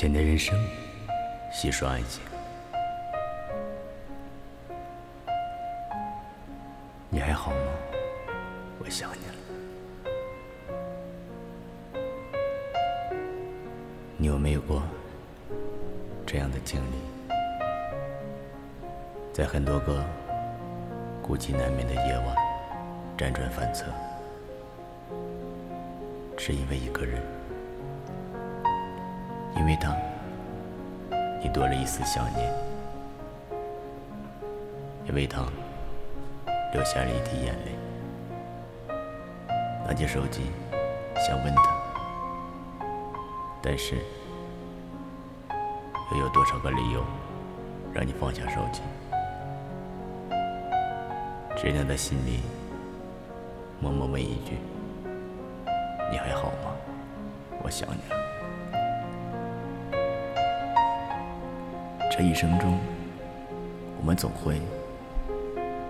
简单人生，细说爱情。你还好吗？我想你了。你有没有过这样的经历？在很多个孤寂难眠的夜晚，辗转反侧，只因为一个人。因为他，你多了一丝想念；因为他，流下了一滴眼泪。拿起手机，想问他，但是又有多少个理由让你放下手机？只能在心里默默问一句：“你还好吗？我想你了。”这一生中，我们总会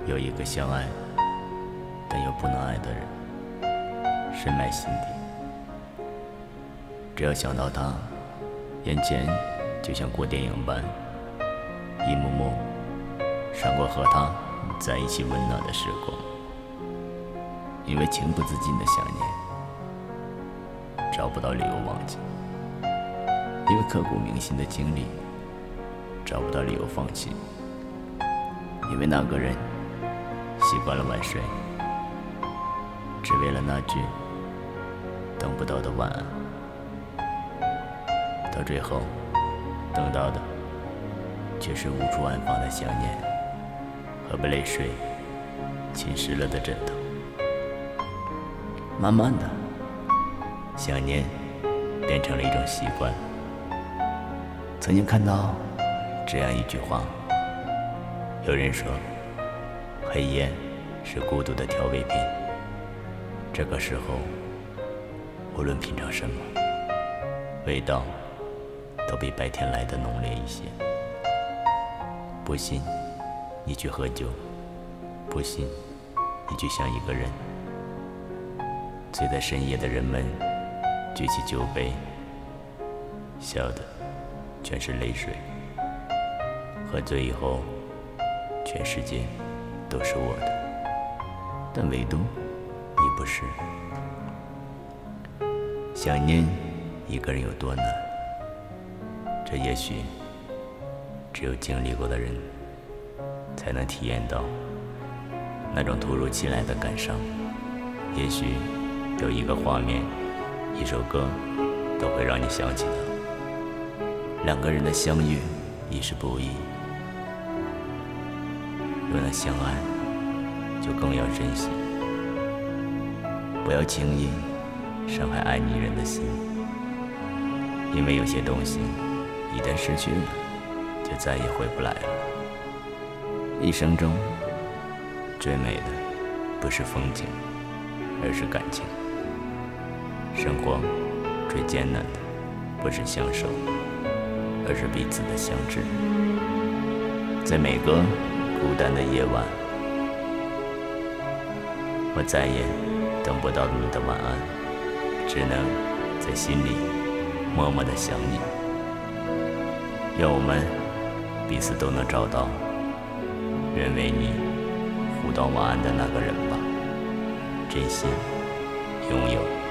有一个相爱但又不能爱的人，深埋心底。只要想到他，眼前就像过电影般，一幕幕闪过和他在一起温暖的时光。因为情不自禁的想念，找不到理由忘记；因为刻骨铭心的经历。找不到理由放弃，因为那个人习惯了晚睡，只为了那句等不到的晚安。到最后，等到的却是无处安放的想念和被泪水侵蚀了的枕头。慢慢的，想念变成了一种习惯。曾经看到。这样一句话，有人说，黑夜是孤独的调味品。这个时候，无论品尝什么，味道都比白天来的浓烈一些。不信，你去喝酒；不信，你去想一个人。醉在深夜的人们，举起酒杯，笑的全是泪水。喝醉以后，全世界都是我的，但唯独你不是。想念一个人有多难，这也许只有经历过的人才能体验到那种突如其来的感伤。也许有一个画面、一首歌，都会让你想起他。两个人的相遇已是不易。若能相爱，就更要珍惜，不要轻易伤害爱你人的心，因为有些东西一旦失去了，就再也回不来了。一生中最美的不是风景，而是感情；生活最艰难的不是相守，而是彼此的相知。在每个。孤单的夜晚，我再也等不到你的晚安，只能在心里默默的想你。愿我们彼此都能找到愿为你互道晚安的那个人吧。真心拥有。